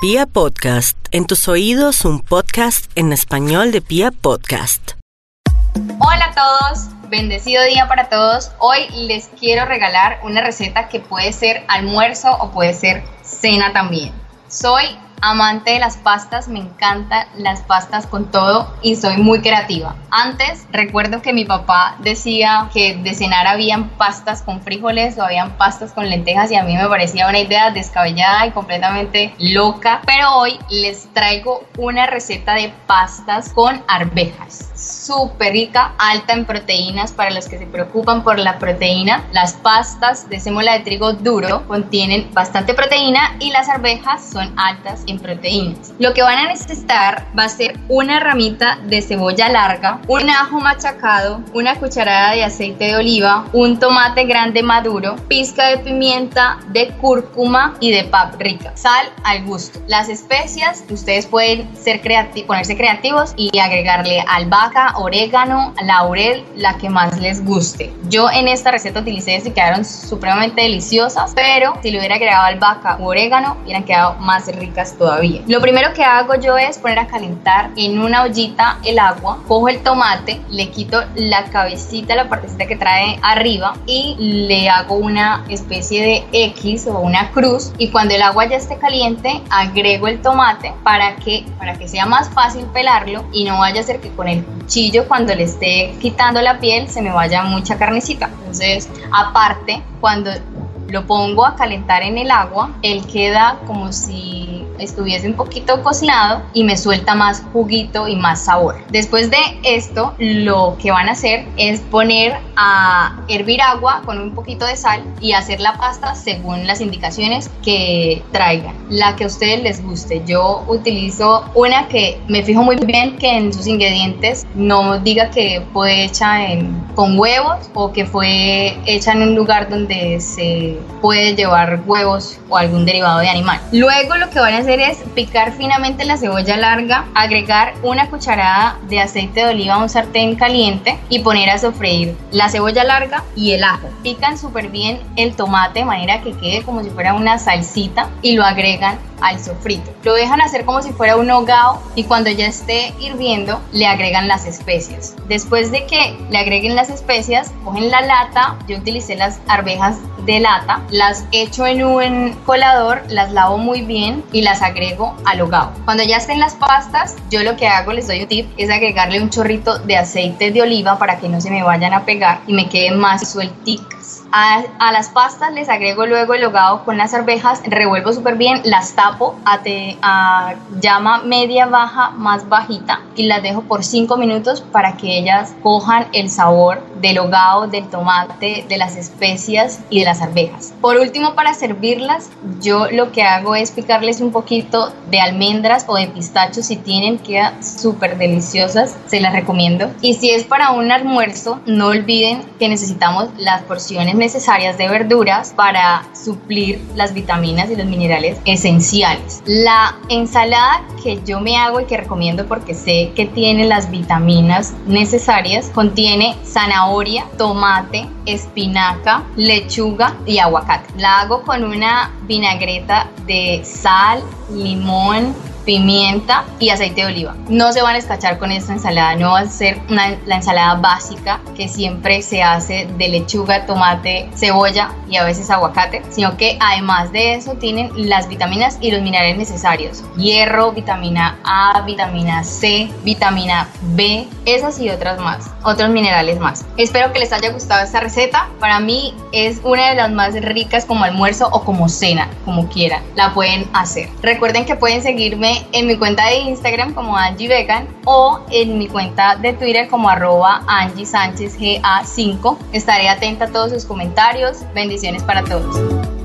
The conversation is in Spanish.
Pia Podcast, en tus oídos un podcast en español de Pia Podcast. Hola a todos, bendecido día para todos. Hoy les quiero regalar una receta que puede ser almuerzo o puede ser cena también. Soy amante de las pastas, me encantan las pastas con todo y soy muy creativa. Antes recuerdo que mi papá decía que de cenar habían pastas con frijoles o habían pastas con lentejas y a mí me parecía una idea descabellada y completamente loca, pero hoy les traigo una receta de pastas con arvejas súper rica, alta en proteínas para los que se preocupan por la proteína. Las pastas de sémola de trigo duro contienen bastante proteína y las arvejas son altas en proteínas. Lo que van a necesitar va a ser una ramita de cebolla larga, un ajo machacado, una cucharada de aceite de oliva, un tomate grande maduro, pizca de pimienta, de cúrcuma y de paprika, sal al gusto. Las especias, ustedes pueden ser ponerse creativos y agregarle albahaca, orégano, laurel, la que más les guste. Yo en esta receta utilicé y quedaron supremamente deliciosas, pero si le hubiera agregado albahaca o orégano, hubieran quedado más ricas todavía. Lo primero que hago yo es poner a calentar en una ollita el agua, cojo el tomate, le quito la cabecita, la partecita que trae arriba y le hago una especie de X o una cruz y cuando el agua ya esté caliente agrego el tomate para que, para que sea más fácil pelarlo y no vaya a ser que con el cuchillo cuando le esté quitando la piel se me vaya mucha carnecita. Entonces, aparte, cuando lo pongo a calentar en el agua, él queda como si estuviese un poquito cocinado y me suelta más juguito y más sabor. Después de esto, lo que van a hacer es poner a hervir agua con un poquito de sal y hacer la pasta según las indicaciones que traigan, la que a ustedes les guste. Yo utilizo una que me fijo muy bien que en sus ingredientes no diga que fue hecha con huevos o que fue hecha en un lugar donde se puede llevar huevos o algún derivado de animal. Luego lo que van a hacer es picar finamente la cebolla larga, agregar una cucharada de aceite de oliva a un sartén caliente y poner a sofreír la cebolla larga y el ajo. Pican súper bien el tomate de manera que quede como si fuera una salsita y lo agregan al sofrito. Lo dejan hacer como si fuera un hogao y cuando ya esté hirviendo le agregan las especias. Después de que le agreguen las especias, cogen la lata, yo utilicé las arvejas de lata, las echo en un colador, las lavo muy bien y las agrego al hogao. Cuando ya estén las pastas, yo lo que hago, les doy un tip, es agregarle un chorrito de aceite de oliva para que no se me vayan a pegar y me queden más suelticas. A, las pastas les agrego luego el hogado con las arvejas, revuelvo súper bien, las tapo a, a, llama media baja más bajita y las dejo por 5 minutos para que ellas cojan el sabor del hogado, del tomate, de las especias y de las arvejas. Por último, para servirlas, yo lo que hago es picarles un poquito de almendras o de pistachos si tienen, quedan súper deliciosas, se las recomiendo. Y si es para un almuerzo, no olviden que necesitamos las porciones necesarias de verduras para suplir las vitaminas y los minerales esenciales. La ensalada que yo me hago y que recomiendo porque sé que tiene las vitaminas necesarias contiene zanahoria, tomate, espinaca, lechuga y aguacate. La hago con una vinagreta de sal, limón, pimienta y aceite de oliva. No se van a escachar con esta ensalada, no va a ser la ensalada básica que siempre se hace de lechuga, tomate, cebolla y a veces aguacate, sino que además de eso tienen las vitaminas y los minerales necesarios. Hierro, vitamina A, vitamina C, vitamina B, esas y otras más, otros minerales más. Espero que les haya gustado esta receta. Para mí es una de las más ricas como almuerzo o como cena, como quieran. La pueden hacer. Recuerden que pueden seguirme en mi cuenta de Instagram como Angie Vegan o en mi cuenta de Twitter como arroba Angie Sánchez GA5. Estaré atenta a todos sus comentarios. Bendiciones para todos.